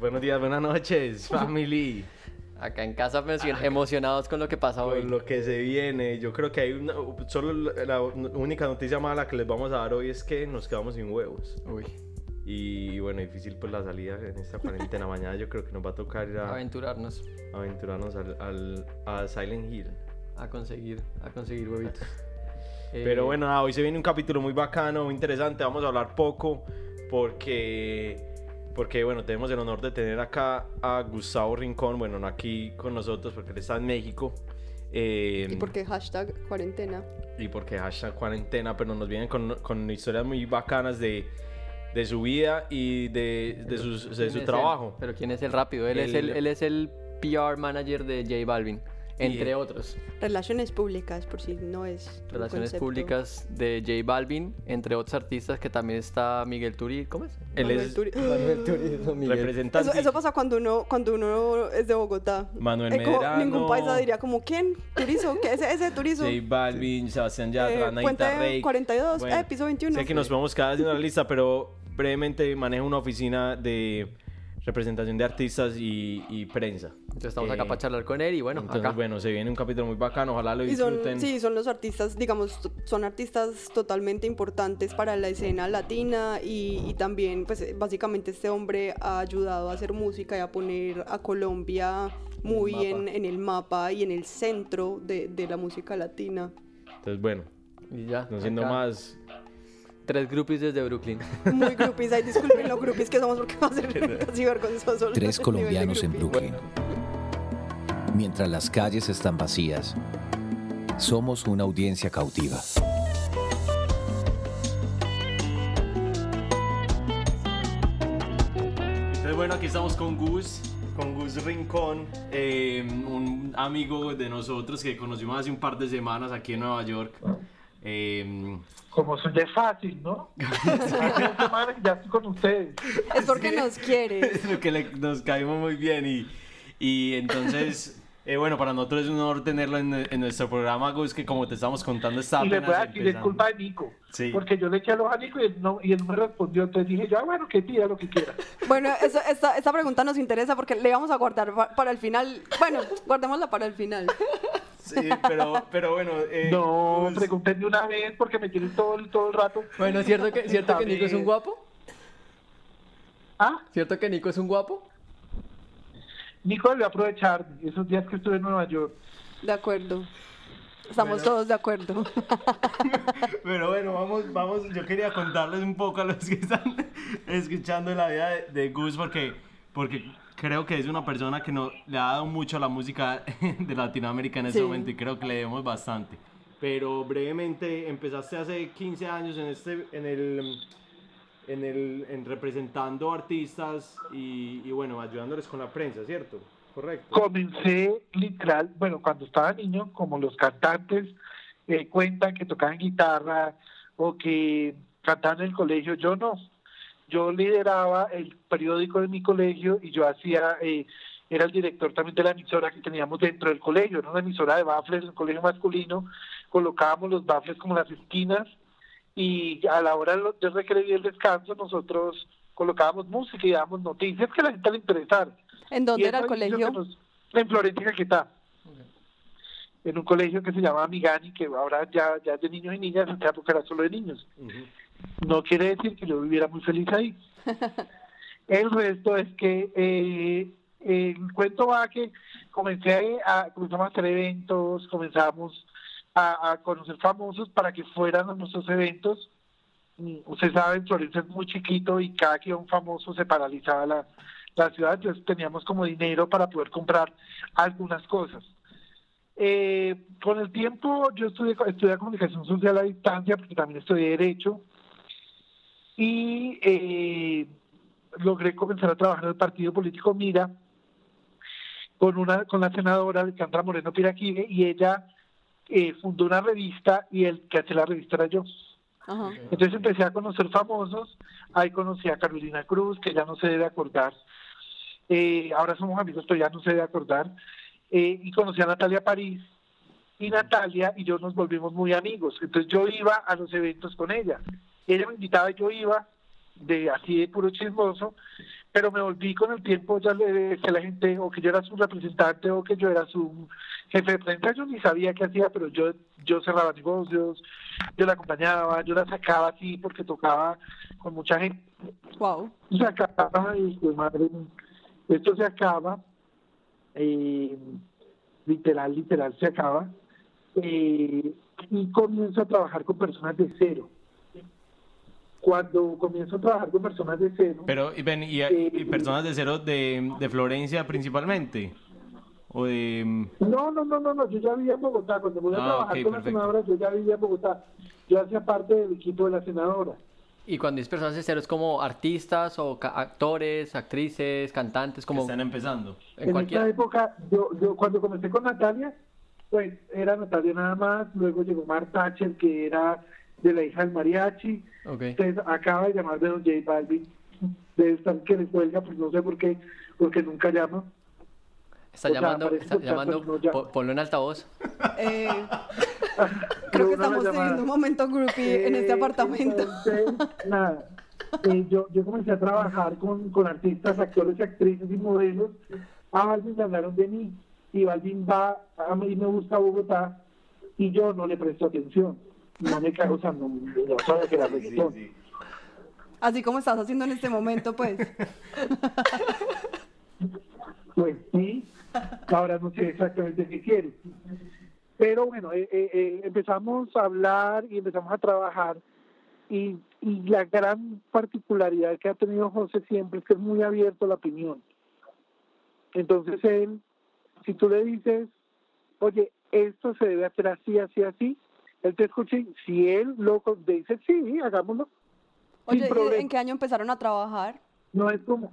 Buenos días, buenas noches, family. Acá en casa emocionados con lo que pasa hoy. Con lo que se viene. Yo creo que hay una, solo la única noticia mala que les vamos a dar hoy es que nos quedamos sin huevos. Uy. Y bueno, difícil pues la salida en esta cuarentena. Mañana yo creo que nos va a tocar ir a... Aventurarnos. Aventurarnos al, al, a Silent Hill. A conseguir, a conseguir huevitos. Pero eh, bueno, hoy se viene un capítulo muy bacano, muy interesante. Vamos a hablar poco porque porque bueno, tenemos el honor de tener acá a Gustavo Rincón, bueno, no aquí con nosotros porque él está en México. Eh, y porque hashtag cuarentena. Y porque hashtag cuarentena, pero nos vienen con, con historias muy bacanas de, de su vida y de, de, de su trabajo. Pero ¿quién es el rápido? Él, es el, él es el PR manager de J Balvin. Entre otros. Relaciones públicas, por si no es. Relaciones públicas de J Balvin, entre otros artistas que también está Miguel Turi. ¿Cómo es? Él es Turi. Manuel Turi, Miguel. Representante. Eso, pasa cuando uno, cuando uno es de Bogotá. Manuel Medrano. Ningún paisa diría como, ¿quién? Turizo, ¿qué es ese Turizo? J Balvin, Sebastián Yatra, eh, Naita Rey. 42, bueno, eh, piso 21. Sé que nos vamos cada vez en la lista, pero brevemente manejo una oficina de representación de artistas y, prensa. Entonces estamos acá eh, para charlar con él y bueno, entonces, bueno, se viene un capítulo muy bacano, ojalá lo disfruten. sí, son los artistas, digamos, son artistas totalmente importantes para la escena latina y, también, pues básicamente este hombre ha ayudado a hacer música y a poner a Colombia muy en, en, el mapa y en el centro de, de la música latina. Entonces, bueno, y ya, no siendo más, Tres groupies desde Brooklyn. Muy groupies, ay, disculpen los groupies que somos porque va a ser casi vergonzoso. Tres colombianos en Brooklyn. Mientras las calles están vacías, somos una audiencia cautiva. Entonces, bueno, aquí estamos con Gus con Gus Rincón, eh, un amigo de nosotros que conocimos hace un par de semanas aquí en Nueva York. Eh, Como soy de fácil, ¿no? ya estoy con ustedes. Es porque nos quiere. Es porque nos caímos muy bien y, y entonces... Eh, bueno, para nosotros es un honor tenerlo en, nuestro programa, Gus, que como te estamos contando está Y le voy a decir, es culpa de Nico. Sí. Porque yo le eché a los a Nico y él, no, y él me respondió. Entonces dije yo, ah, bueno, que pida lo que quiera. Bueno, eso, esta, esta pregunta nos interesa porque le vamos a guardar para el final. Bueno, guardémosla para el final. Sí, pero, pero bueno. Eh, no, pues... pregunten de una vez porque me tienen todo, todo el rato. Bueno, ¿cierto que, ¿cierto que Nico es un guapo? ¿Ah? ¿Cierto que Nico es un guapo? Nico debió aprovechar esos días que estuve en Nueva York. De acuerdo. Estamos todos de acuerdo. Pero bueno, vamos, vamos. Yo quería contarles un poco a los que están escuchando la vida de, de Gus porque, porque creo que es una persona que no, le ha dado mucho a la música de Latinoamérica en ese momento y creo que le debemos bastante. Pero brevemente, empezaste hace 15 años en, este, en el, en el, en representando artistas y, y, bueno, ayudándoles con la prensa, ¿cierto? Correcto. Comencé literal, bueno, cuando estaba niño, como los cantantes eh, cuentan que tocaban guitarra o que cantaban en el colegio, yo no yo lideraba el periódico de mi colegio y yo hacía, eh, era el director también de la emisora que teníamos dentro del colegio, era una emisora de bafles, un colegio masculino, colocábamos los bafles como las esquinas y a la hora de recreo y el descanso nosotros colocábamos música y dábamos noticias que a la gente le interesara. ¿En dónde era el colegio? en Florencia está En un colegio que se llamaba Migani, que ahora ya, ya es de niños y niñas, en esa época era solo de niños. No quiere decir que yo viviera muy feliz ahí. El resto es que eh, el cuento va que comencé a, comenzamos a hacer eventos, comenzamos a, conocer famosos para que fueran a nuestros eventos. Usted sabe, Florencia es muy chiquito y cada que un famoso se paralizaba la, la ciudad, entonces teníamos como dinero para poder comprar algunas cosas. Eh, con el tiempo yo estudié, estudié comunicación social a distancia porque también estudié derecho y eh, logré comenzar a trabajar en el partido político Mira con una con la senadora Alejandra Moreno Piraquine y ella eh, fundó una revista y el que hace la revista era yo. Entonces empecé a conocer famosos, ahí conocí a Carolina Cruz, que ya no se debe acordar, eh, ahora somos amigos, pero ya no se debe acordar, y conocí a Natalia París, y Natalia y yo nos volvimos muy amigos, entonces yo iba a los eventos con ella, ella me invitaba y yo iba, de así de puro chismoso, pero me volví con el tiempo ya le que la gente o que yo era su representante o que yo era su jefe de prensa yo ni sabía qué hacía pero yo yo cerraba negocios yo la acompañaba yo la sacaba así porque tocaba con mucha gente Wow. se acaba y pues, madre esto se acaba eh, literal literal se acaba eh, y comienzo a trabajar con personas de cero cuando comienzo a trabajar con personas de cero Pero, y, ven, y, y personas de cero de, de Florencia principalmente. O de. No, no, no, no, no, yo ya vivía en Bogotá. Cuando voy a Ah, trabajar con la perfecto. senadora, yo ya vivía en Bogotá. Yo hacía parte del equipo de la senadora. Y cuando dices personas de cero, es como artistas o ca- actores, actrices, cantantes, como están empezando. en En cualquier... época, yo, yo cuando comencé con Natalia, pues era Natalia nada más. Luego llegó Marta Thatcher, que era de la hija del mariachi. Ok. Entonces acaba de llamar de Don J Balvin. Debe estar que le cuelga, pues no sé por qué, porque nunca llama. Está o sea, llamando, parece está llamando, no, ya. po- ponlo en altavoz. Eh, creo que estamos teniendo un momento groupie en este Eh, apartamento. entonces, nada. Eh, yo, yo comencé a trabajar con, con artistas, actores, actrices y modelos. A Balvin le hablaron de mí. Y Balvin va, a mí me gusta Bogotá. Y yo no le presto atención. No me cago, o sea, no, no sabía que reggaetón. Así como estás haciendo en este momento, pues. Pues sí, ahora no sé exactamente qué quiere. Pero bueno, eh, eh, eh, empezamos a hablar y empezamos a trabajar. Y, y la gran particularidad que ha tenido José siempre es que es muy abierto a la opinión. Entonces él, si tú le dices, oye, esto se debe hacer así, así, así, él te escucha y si él lo dice, sí, hagámoslo. Oye, sin ¿y problema. ¿en qué año empezaron a trabajar? No es como,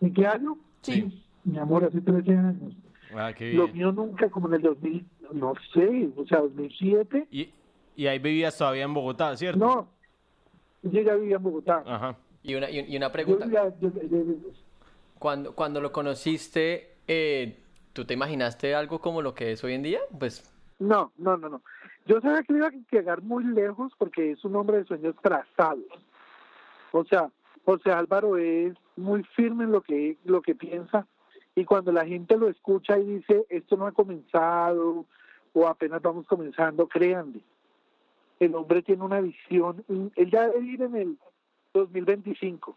¿en qué año? Sí. Mi amor, hace 13 años. Ah, qué Lo bien. mío nunca, como en el 2000, no sé, o sea, 2007. Y, y ahí vivías todavía en Bogotá, ¿cierto? No, yo ya vivía en Bogotá. Ajá. Y una, y, una Yo pregunta. vivía- yo- yo- yo- Cuando, cuando lo conociste, eh, ¿tú te imaginaste algo como lo que es hoy en día? Pues, no, no, no, no. Yo sabía que iba a llegar muy lejos porque es un hombre de sueños trazados. O sea, José Álvaro es muy firme en lo que, lo que piensa y cuando la gente lo escucha y dice, esto no ha comenzado o apenas vamos comenzando, créanle. El hombre tiene una visión, él ya debe ir en el 2025.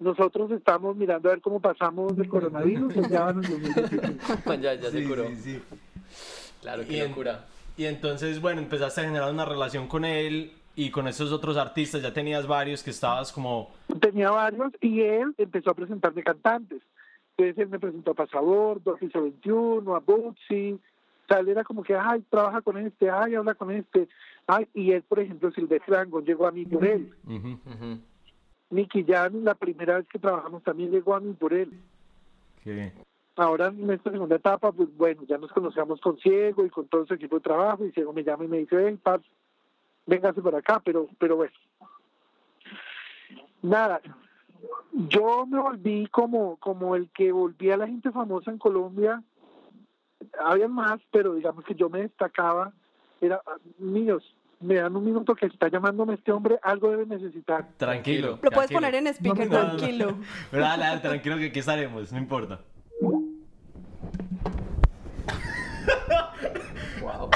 Nosotros estamos mirando a ver cómo pasamos del coronavirus y ya van en el 2025. ya, ya se Sí, curó. sí, sí. Claro, Y qué en- locura. Y entonces, bueno, empezaste a generar una relación con él y con esos otros artistas. Ya tenías varios que estabas como. tenía varios y él empezó a presentarme cantantes. Entonces él me presentó a Pasador, a Piso 21, a Bootsy. O sea, él era como que, ay, trabaja con este, ay, habla con este. Ay, y él, por ejemplo, Silvestre Dangond llegó a mí por él. Ujú. Ujú. Nicky Jan, la primera vez que trabajamos también llegó a mí por él. Qué- Ahora en esta segunda etapa, pues bueno, ya nos conocíamos con Ciego y con todo su equipo de trabajo y Ciego me llama y me dice, ven, Paz, véngase por acá, pero, pero bueno. Nada, yo me volví como, como el que volvía a la gente famosa en Colombia. Había más, pero digamos que yo me destacaba. Era, niños, me dan un minuto que está llamándome este hombre, algo debe necesitar. Tranquilo. Lo puedes tranquilo. poner en speaker, No, no, no. tranquilo. Pero dale, dale, tranquilo que aquí estaremos, no importa. Wow.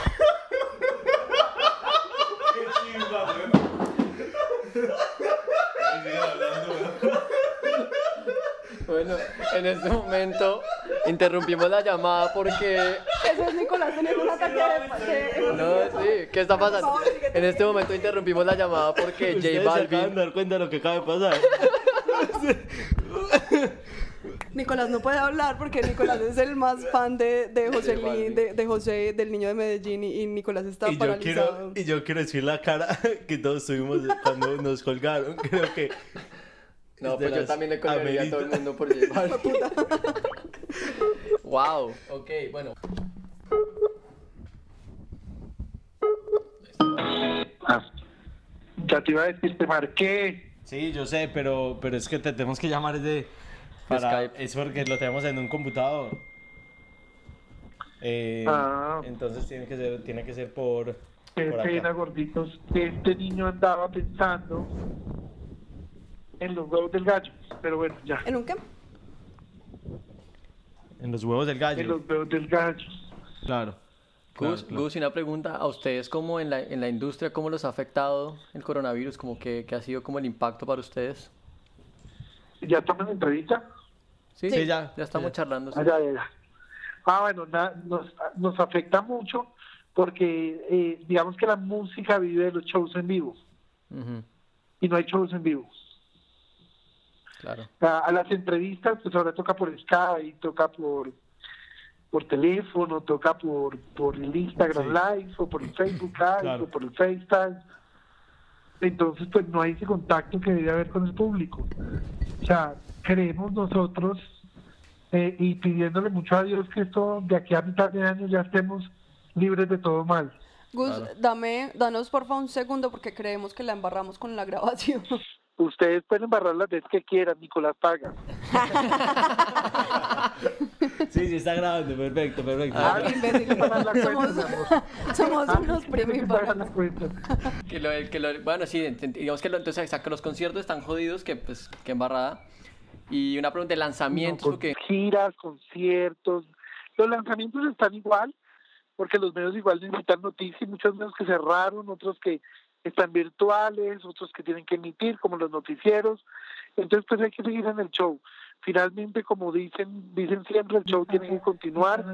Bueno, en este momento interrumpimos la llamada porque... Eso es Nicolás tener un ataque de... No, sí, ¿qué está pasando? En este momento interrumpimos la llamada porque J Ustedes se acaban de Balvin... dar cuenta de lo que acaba de pasar. Nicolás no puede hablar porque Nicolás es el más fan de, de José. Lin, de, de José, del niño de Medellín y, y Nicolás está Y yo, paralizado. quiero, y yo quiero decir la cara que todos tuvimos cuando nos colgaron. Creo que. No, pues yo también le colgaría a todo el mundo por Balvin. Wow, ok, bueno. Ah, ya te iba a decir, te marqué. Sí, yo sé, pero, pero es que te tenemos que llamar de. Para, Skype. Es porque lo tenemos en un computador. Eh, Ah. Entonces tiene que ser, tiene que ser por. Qué por pena, acá. gorditos. Este niño andaba pensando en los huevos del gallo, pero bueno, ya. ¿En un qué? En los huevos del En gallo. los huevos del gallo. Claro. claro, Gus, claro. Gus, y una pregunta a ustedes, como en la, en la industria, ¿cómo los ha afectado el coronavirus? Como que, que ha sido como el impacto para ustedes? ¿Ya estamos en entrevista? Sí, Sí, ya, ya estamos ya. charlando. sí. Ah, ya. Ah, bueno, na- nos, nos afecta mucho porque eh, digamos que la música vive de los shows en vivo y no hay shows en vivo. Claro. A, a las entrevistas, pues ahora toca por Skype, toca por por teléfono, toca por, por el Instagram Sí. Live o por el Facebook Live Claro. o por el FaceTime. Entonces, pues no hay ese contacto que debe haber con el público. O sea, creemos nosotros eh, y pidiéndole mucho a Dios que esto de aquí a mitad de año ya estemos libres de todo mal. Gus, Claro. dame, danos por favor un segundo porque creemos que la embarramos con la grabación. Ustedes pueden embarrar las veces que quieran, Nicolás paga. Sí, sí, está grabando. Perfecto, perfecto. Ah, que cuenta, Somos, mi amor. somos Alguien unos tiene que. Que lo, que lo- bueno, sí, digamos que lo- entonces, o sea, que los conciertos están jodidos, que pues, que embarrada. Y una pregunta de lanzamientos, No, con giras, conciertos. Los lanzamientos están igual, porque los medios igual necesitan noticias, muchos medios que cerraron, otros que están virtuales, otros que tienen que emitir, como los noticieros. Entonces, pues hay que seguir en el show. Finalmente, como dicen, dicen siempre, el show tiene que continuar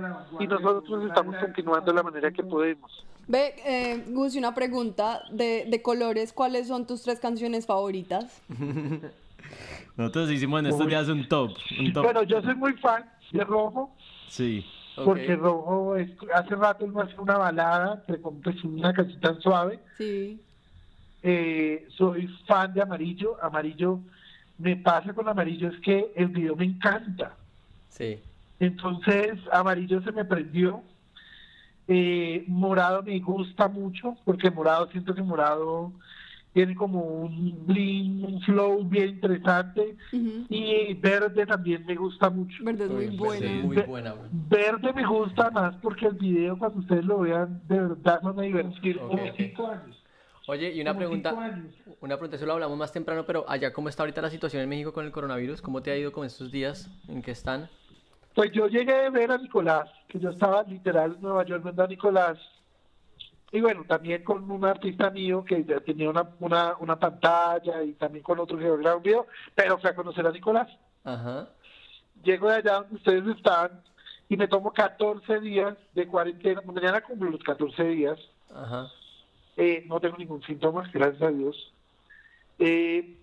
y nosotros estamos continuando de la manera que podemos. Ve, eh, Gus, y una pregunta de, de colores. ¿Cuáles son tus tres canciones favoritas? Nosotros hicimos en estos Uy. días un top. Un top. Bueno, yo soy muy fan de Rojo, Sí. porque Rojo es- hace rato no hace una balada, pero pues una canción tan suave. Sí. Eh, soy fan de Amarillo. Amarillo, me pasa con Amarillo es que el video me encanta. Sí. Entonces, Amarillo se me prendió. Eh, morado me gusta mucho, porque Morado, siento que Morado tiene como un bling, un flow bien interesante. Y Verde también me gusta mucho. Verde es muy Uy, buena. sí, muy Ve- buena, güey. Verde me gusta más porque el video, cuando ustedes lo vean, de verdad van a divertir Ok, como ok. cinco años. Oye, y una Como pregunta, una pregunta, eso lo hablamos más temprano, pero allá, ¿cómo está ahorita la situación en México con el coronavirus? ¿Cómo te ha ido con estos días en que están? Pues yo llegué a ver a Nicolás, que yo estaba literal en Nueva York viendo a Nicolás. Y bueno, también con un artista mío que ya tenía una, una, una pantalla y también con otro que un video, pero fui a conocer a Nicolás. Ajá. Llego de allá donde ustedes están y me tomo 14 días de cuarentena. Mañana cumplo los 14 días. Ajá. Eh, no tengo ningún síntoma, gracias a Dios. Eh,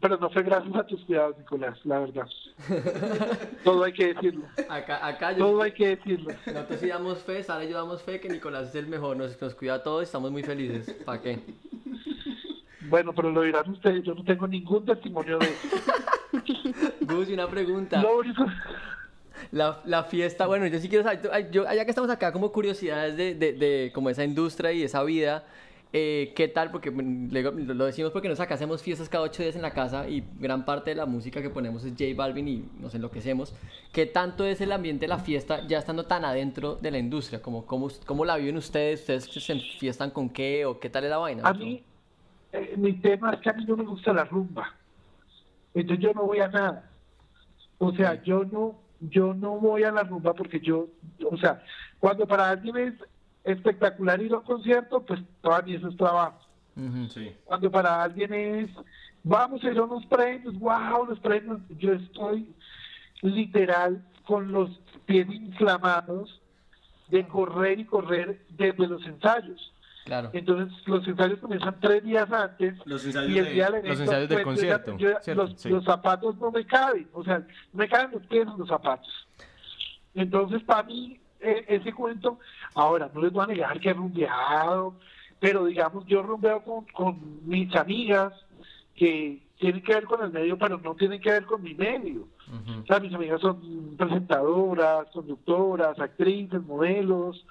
pero no fue gracias a tus cuidados, Nicolás, la verdad. Todo hay que decirlo. Acá, acá yo, Todo hay que decirlo. nosotros sí damos fe, Sara y yo damos fe que Nicolás es el mejor, nos, nos cuida a todos, estamos muy felices. ¿Para qué? Bueno, pero lo dirán ustedes, yo no tengo ningún testimonio de eso. Gus, y una pregunta. Lo único, La, la fiesta, bueno, yo sí quiero saber, yo, allá que estamos acá como curiosidades de, de, de como esa industria y esa vida, eh, ¿qué tal? Porque lo, decimos porque nos acá hacemos fiestas cada ocho días en la casa y gran parte de la música que ponemos es J Balvin y nos enloquecemos. ¿Qué tanto es el ambiente de la fiesta ya estando tan adentro de la industria? Como, ¿cómo, ¿Cómo la viven ustedes? ¿Ustedes se enfiestan con qué o qué tal es la vaina? a mí, eh, mi tema es que a mí no me gusta la rumba. Entonces yo no voy a nada. O sea, yo no, yo no voy a la rumba porque yo, o sea, cuando para alguien es espectacular ir a un concierto, pues para mí eso es trabajo. Sí. Cuando para alguien es, vamos a ir a unos premios, wow, los premios, yo estoy literal con los pies inflamados de correr y correr desde los ensayos. Claro. Entonces los ensayos comienzan tres días antes Los ensayos y el de- día del los ensayos del pues, concierto, los, Sí. los zapatos no me caben, o sea, no me caben los pies en los zapatos. Entonces para mí ese cuento, ahora no les voy a negar que he rumbeado, pero digamos yo rumbeo con, con mis amigas que tienen que ver con el medio, pero no tienen que ver con mi medio. O sea, mis amigas son presentadoras, conductoras, actrices, modelos.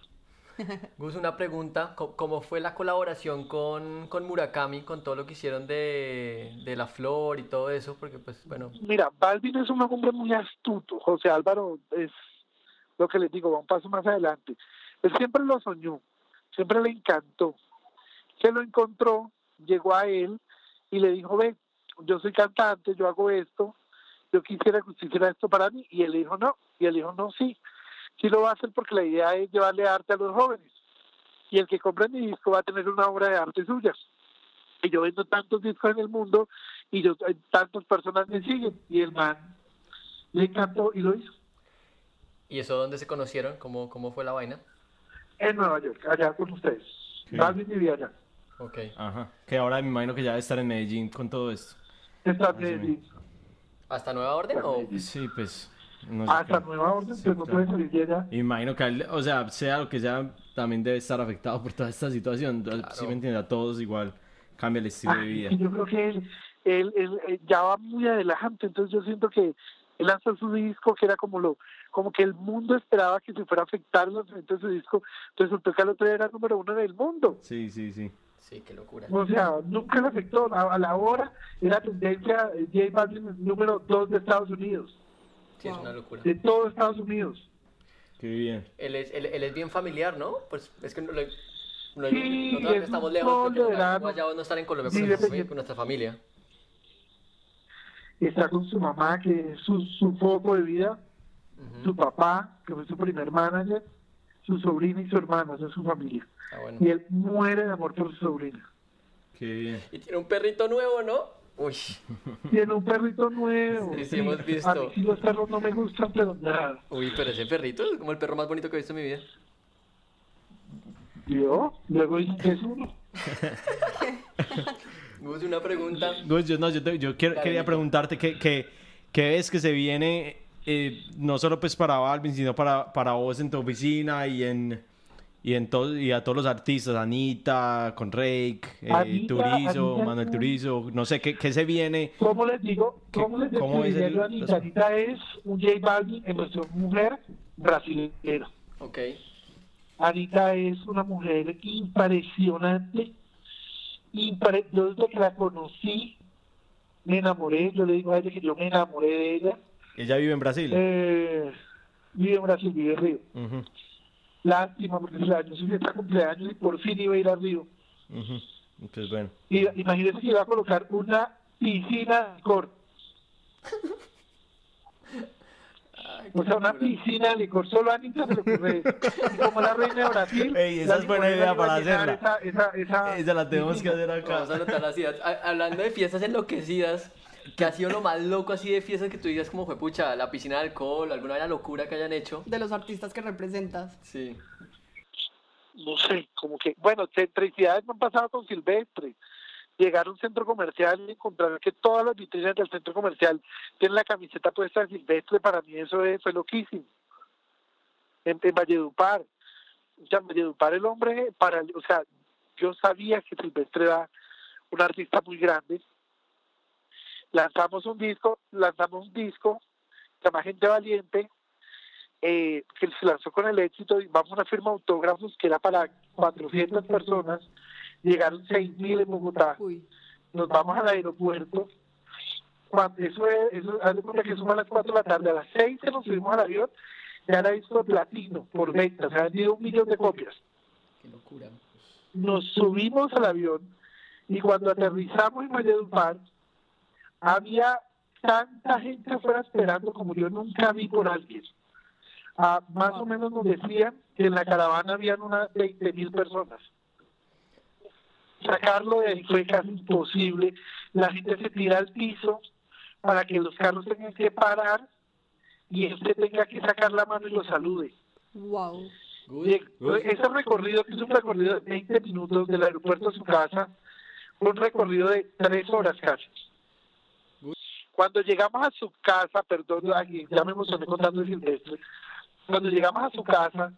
Gus, una pregunta, ¿cómo fue la colaboración con, con Murakami, con todo lo que hicieron de, de la flor y todo eso? Porque pues, bueno, Mira, Balvin es un hombre muy astuto. José Álvaro es lo que les digo, va un paso más adelante. Él siempre lo soñó, siempre le encantó. Se lo encontró, llegó a él y le dijo, ve, yo soy cantante, yo hago esto, yo quisiera que usted hiciera esto para mí. Y él dijo, no. Y él dijo, no, sí. Sí lo va a hacer porque la idea es llevarle arte a los jóvenes. Y el que compre mi disco va a tener una obra de arte suya. Y yo vendo tantos discos en el mundo y yo, tantas personas me siguen. Y el man le encantó y lo hizo. ¿Y eso dónde se conocieron? ¿Cómo, cómo fue la vaina? En Nueva York, allá con ustedes. Balvin vivía allá. Ok. Ajá. Que ahora me imagino que ya debe estar en Medellín con todo esto. Está sí, Medellín. ¿Hasta Nueva Orden o...? Sí, pues. No sé Hasta qué. Nueva Orden, Sí, pero no claro. puede salir de allá. Imagino que, él- o sea, sea lo que sea, también debe estar afectado por toda esta situación. Si me entiendes, a todos igual cambia el estilo de Ah, vida. y yo creo que él, él, él, ya va muy adelante, entonces yo siento que él lanzó su disco que era como lo como que el mundo esperaba que se fuera a afectar el lanzamiento de su disco, entonces resultó que al otro día era número uno en el mundo. Sí, sí, sí. Sí, qué locura. O sea, nunca le afectó. A, a la hora era tendencia J Balvin número dos de Estados Unidos, Sí, es una locura. de todo Estados Unidos. Qué bien. Él es, él, él es bien familiar, ¿no? Pues es que no lo, no- Sí, nosotros es estamos lejos porque allá no estar en Colombia Sí, con, nuestra, con nuestra familia. Está con su mamá, que es su, su foco de vida, su papá, que fue su primer manager, su sobrina y su hermana, esa es su familia. Ah, bueno. Y él muere de amor por su sobrina. Qué bien. Y tiene un perrito nuevo, ¿no? Uy, Tiene un perrito nuevo. Sí, sí, hemos visto. A mí sí los perros no me gustan, pero nada. uy, pero ese perrito es como el perro más bonito que he visto en mi vida. Yo, luego dicen que es uno. Gus, una pregunta. Gus, yo, no, yo, te- yo quiero- quería preguntarte qué, qué, qué ves que se viene, eh, no solo pues para Balvin, sino para, para vos en tu oficina y en y en todo, y a todos los artistas, Anita, con Rake, eh, Anita, Turizo, Anita, Manuel. Turizo, no sé, ¿qué, qué se viene? ¿Cómo les digo? ¿Qué- ¿Cómo les cómo es el- Anita? Anita es un J Balvin en nuestra mujer brasileña. Ok. Anita es una mujer impresionante. Impre- yo desde que la conocí, me enamoré. Yo le digo a ella que yo me enamoré de ella. Ella vive en Brasil. Eh, vive en Brasil, vive en Río. Lástima, porque el año fiesta de cumpleaños y por fin iba a ir a Río. ujú. Pues bueno. Y imagínense que iba a colocar una piscina de licor. Ay, O sea, una piscina de licor. Solo a Anita se le ocurre eso. Y como la reina de Brasil. Ey, esa la es buena idea para hacerla. Esa, esa, esa, Esa la tenemos que hacer Vamos a acá. anotar las ideas. Ha- Hablando de fiestas enloquecidas, ¿qué ha sido lo más loco así de fiestas que tú digas como fue pucha, la piscina de alcohol, alguna vaina locura que hayan hecho? De los artistas que representas. Sí. no sé, como que, bueno, centricidades me han pasado con Silvestre. Llegar a un centro comercial y encontrar que todas las vitrinas del centro comercial tienen la camiseta puesta de Silvestre, para mí eso es- fue loquísimo. En, en Valledupar. O sea, en Valledupar el hombre, para, o sea, yo sabía que Silvestre era un artista muy grande. Lanzamos un disco, lanzamos un disco, se llama Gente Valiente, eh, que se lanzó con el éxito y vamos a firma autógrafos que era para 400 personas, llegaron 6.000 en Bogotá, Uy. nos vamos al aeropuerto, cuando eso es, eso, haz de cuenta que son a las 4 de la tarde, a las 6 que nos subimos al avión, ya era disco de platino por venta, se han vendido un millón de copias. Qué locura. Nos subimos al avión y cuando aterrizamos en Valledupar, había tanta gente afuera esperando como yo nunca vi por alguien. Ah, más o menos nos decían que en la caravana habían unas 20 mil personas. Sacarlo de ahí fue casi imposible. La gente se tira al piso para que los carros tengan que parar y este tenga que sacar la mano y lo salude. Wow. Gus, Lleg- Ese recorrido, que es un recorrido de 20 minutos del aeropuerto a su casa, fue un recorrido de 3 horas casi. Cuando llegamos a su casa, perdón, aquí ya me emocioné contando el silvestre, cuando llegamos a su casa,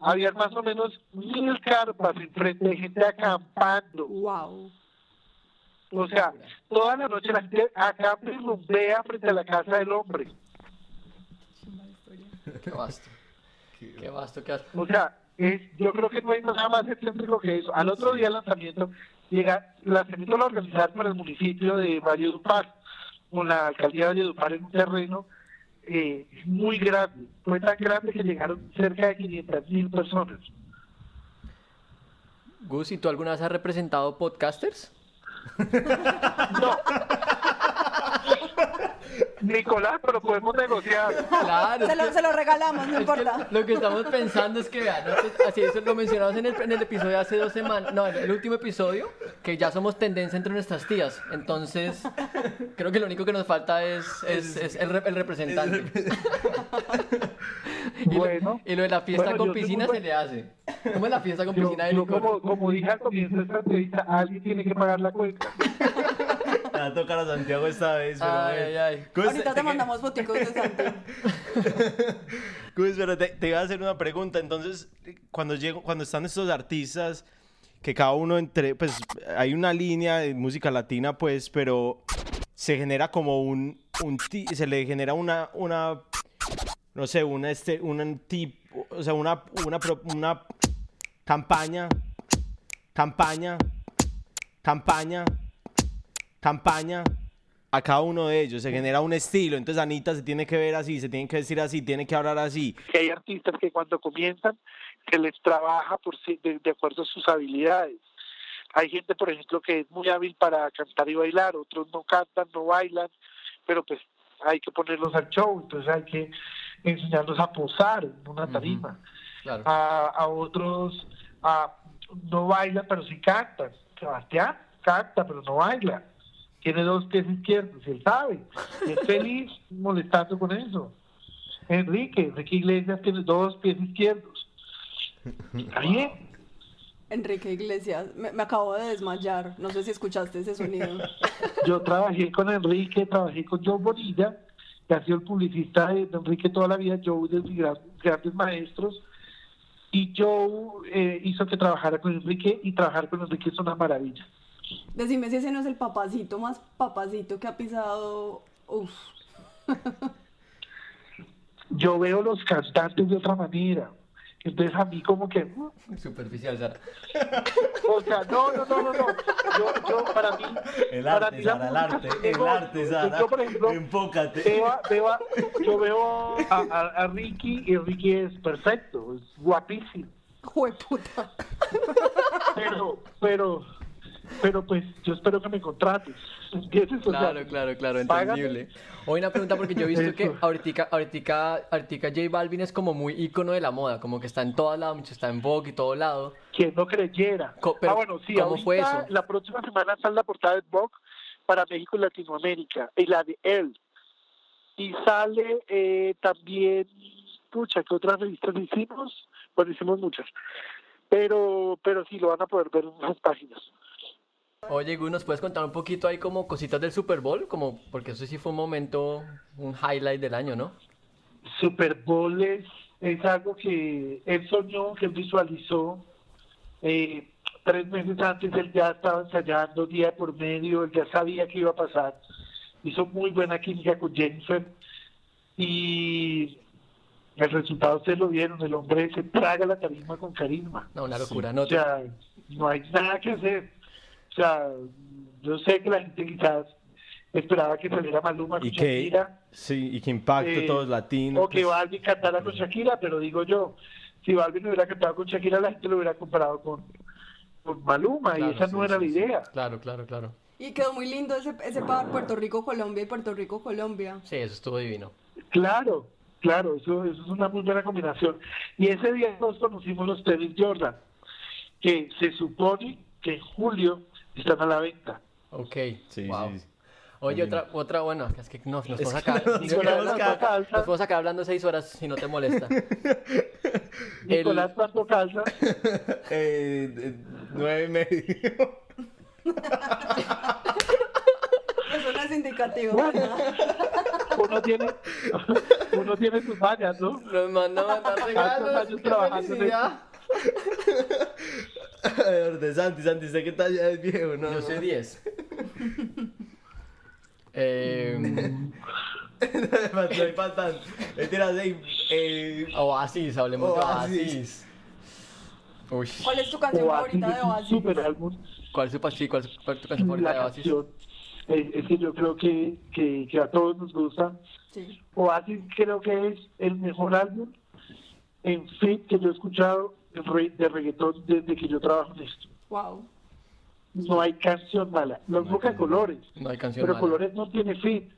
había más o menos mil carpas enfrente de gente acampando. Wow. O sea, toda la noche la gente acá rumbea frente a la casa del hombre. qué vasto. Qué vasto, qué vasto. O sea, es, yo creo que no hay nada más excéntrico que eso. Al otro día el lanzamiento, llega, el lanzamiento lo organizaron por el municipio de Valledupar, con la alcaldía de Valledupar en un terreno eh, muy grande. Fue tan grande que llegaron cerca de 500 mil personas. Gus, ¿y tú alguna vez has representado podcasters? No, Nicolás, pero podemos negociar. Claro. Se lo, se lo regalamos, no es que importa. lo que estamos pensando es que, vean, nosotros- así eso lo mencionamos en el, en el episodio de hace dos semanas, no, en el último episodio, que ya somos tendencia entre nuestras tías. Entonces, creo que lo único que nos falta es, es, es el, re- el representante. Y lo- Bueno. y lo de la fiesta Bueno, con piscina se le hace. ¿Cómo es la fiesta con Yo, piscina de yo como, como dije al comienzo de esta entrevista, alguien tiene que pagar la cuenta. Va a tocar a Santiago esta vez. Pero Ay, ay, ay. Ahorita te mandamos foticos de Santi. Gus, pero te, te iba a hacer una pregunta. Entonces, cuando llego, cuando están estos artistas, que cada uno entre, pues hay una línea de música latina, pues, pero se genera como un, un ti- se le genera una, una, no sé, una, este, un tip, o sea, una, una, pro- una campaña, campaña, campaña, campaña a cada uno de ellos. Se genera un estilo. Entonces Anita se tiene que ver así, se tiene que vestir así, tiene que hablar así. que hay artistas que cuando comienzan se les trabaja por de, de acuerdo a sus habilidades. Hay gente, por ejemplo, que es muy hábil para cantar y bailar, otros no cantan, no bailan, pero pues hay que ponerlos al show, entonces hay que enseñarlos a posar en una tarima. Claro. A, a otros a, no bailan, pero sí cantan. Sebastián canta, pero no baila. Tiene dos pies izquierdos, él sabe. Y es feliz molestando con eso. Enrique, Enrique Iglesias tiene dos pies izquierdos. Está bien. Enrique Iglesias, me, me acabo de desmayar. No sé si escuchaste ese sonido. Yo trabajé con Enrique, trabajé con Joe Bonilla, que ha sido el publicista de Enrique toda la vida. Joe de mis gran- grandes maestros. Y Joe eh, hizo que trabajara con Enrique y trabajar con Enrique es una maravilla. Decime si ese no es el papacito más papacito que ha pisado. Uf. Yo veo los cantantes de otra manera. Entonces a mí como que... Superficial, Sara. O sea, no, no, no, no, no. Yo, yo para mí... El para arte, mí Sara, el arte, el arte, Sara. Yo, por ejemplo, Enfócate. veo, veo yo veo a, a- a Ricky y Ricky es perfecto, es guapísimo. Jueputa. Pero, pero, pero pues yo espero que me contrates. ¿Entiendes? O sea, Claro, claro, claro, entendible. Hoy una pregunta porque yo he visto que ahorita, ahorita, ahorita J Balvin es como muy ícono de la moda, como que está en todos lados, está en Vogue y todo lado. quien no creyera. Co- pero, ah, bueno, sí, ¿cómo fue eso? La próxima semana sale la portada de Vogue para México y Latinoamérica, y la de él. Y sale eh, también, pucha, ¿qué otras revistas hicimos? Bueno, hicimos muchas. Pero, pero sí, lo van a poder ver en las páginas. Oye, Gu, ¿nos puedes contar un poquito ahí como cositas del Super Bowl? Como, porque eso sí fue un momento, un highlight del año, ¿no? Super Bowl es, es algo que él soñó, que él visualizó. Eh, tres meses antes él ya estaba ensayando día por medio, él ya sabía que iba a pasar. Hizo muy buena química con Jennifer y el resultado ustedes lo vieron, el hombre se traga la tarima con carisma. No, una locura, ¿no? O sea, no hay nada que hacer. O sea, yo sé que la gente quizás esperaba que saliera Maluma con Y que, Shakira. sí, y que impacte Eh, todos latinos. O que pues. Balvin cantara con Shakira, pero digo yo, si Balvin hubiera cantado con Shakira, la gente lo hubiera comparado con, con Maluma, Claro, y esa sí, no era sí, la sí. idea. Claro, claro, claro. Y quedó muy lindo ese, ese par Puerto Rico-Colombia y Puerto Rico-Colombia. Sí, eso estuvo divino. Claro, claro, eso, eso es una muy buena combinación. Y ese día nos conocimos los tenis Jordan, que se supone que en julio están a la venta. Ok, Sí, wow. sí, sí. Oye, otra, otra, bueno, es que no, nos podemos sacar, nos nos, podemos nos- sacar nos hablando seis horas si no te molesta. El- Nicolás, ¿cuánto calza? Eh, eh, nueve y medio. Eso no es indicativo. Uno tiene, uno tiene sus fallas, ¿no? Nos manda a mandar regalos. trabajando de Santi, Santi, ¿usted qué talla es viejo? No, Yo soy 10. eh, Soy faltan. Mentira, sí. Eh, Oasis, hablemos de Oasis. Oasis. Uy, ¿Cuál es tu canción Oasis favorita de Oasis? super álbum. ¿cuál es tu, sí, cuál es tu canción favorita de Oasis? canción eh, es que yo creo que, que, que a todos nos gusta. Sí. Oasis creo que es el mejor álbum en fit que yo he escuchado de re- de reggaetón desde que yo trabajo en esto. Wow. No hay canción mala. Los No canción Colores, No hay canción pero mala. Colores no tiene fit.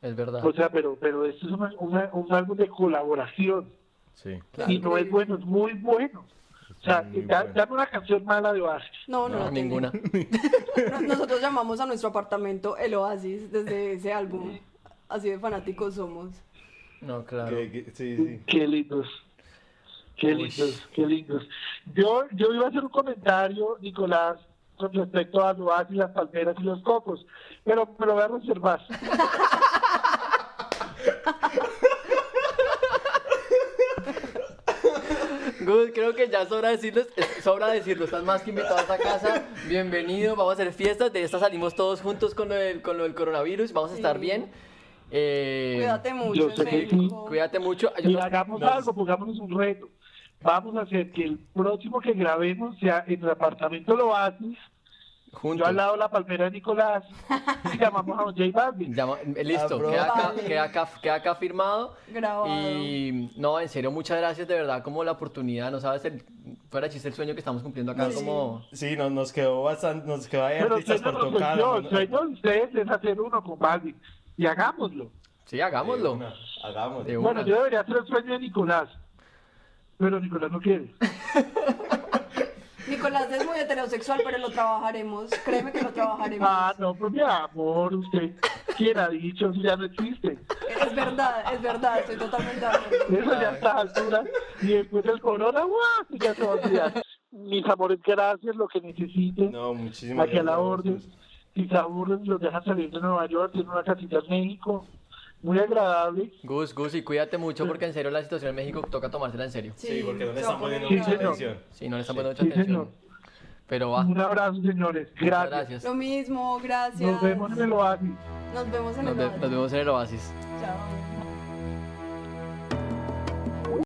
Es verdad. O sea, pero, pero esto es una- una- un álbum de colaboración. Sí. y no es bueno, es muy bueno. O sea, da- bueno. dame una canción mala de Oasis. No, no, No, la tengo. ninguna. No- Nosotros llamamos a nuestro apartamento el Oasis desde ese álbum. Así de fanáticos somos. No, claro. Que- que- sí, sí. Qué lindos. Qué Uy. lindos, qué lindos. Yo, yo iba a hacer un comentario, Nicolás, con respecto a Oasis, las palmeras y los cocos, pero me lo voy a reservar. Gus, creo que ya sobra decirlo, es- sobra decirlo, estás más que invitado a esta casa, bienvenido, vamos a hacer fiestas, de esta salimos todos juntos con lo del, con lo del coronavirus, vamos a estar Sí. bien. Eh, Cuídate mucho. Cuídate mucho. Y hagamos algo, pongámonos un reto. Vamos a hacer que el próximo que grabemos sea en el apartamento del Oasis, yo juntos. al lado de la palmera de Nicolás, y llamamos a J Balvin. Llama- eh, listo, queda acá, Vale. queda, acá, queda acá firmado. Grabado. Y no, en serio, muchas gracias de verdad, como la oportunidad, no sabes, el, fuera de chiste el sueño que estamos cumpliendo acá, Sí. como... Sí, nos, nos quedó bastante, nos quedó ahí Pero artistas por tocar. yo, ¿no? el sueño de ustedes es hacer uno con Balvin. Y hagámoslo. Sí, hagámoslo. De una, Hagámoslo. Bueno, yo debería hacer el sueño de Nicolás. Pero Nicolás no quiere. Nicolás es muy heterosexual, pero lo trabajaremos. Créeme que lo trabajaremos. Ah, no, pues mi amor, usted. ¿Quién ha dicho? Eso ya no existe. Es verdad, es verdad, estoy totalmente de acuerdo. Eso ya está a esta altura. Y después del corona, ¡guau! Ya se va a olvidar. Mis amores, gracias, lo que necesiten. No, muchísimas Aquí a la orden. Si se aburren, los dejan salir de Nueva York, tienen una casita en México. Muy agradable. Gus, Gus, y cuídate mucho porque en serio la situación en México toca tomársela en serio. Sí, porque no le están poniendo Sí, mucha señor. atención. Sí, no le están poniendo mucha Sí, atención. señor. Pero va. Un abrazo, señores. Gracias. gracias. Lo mismo, gracias. Nos vemos en el oasis. Nos vemos en Nos, el Oasis. nos vemos en el Oasis. Chao.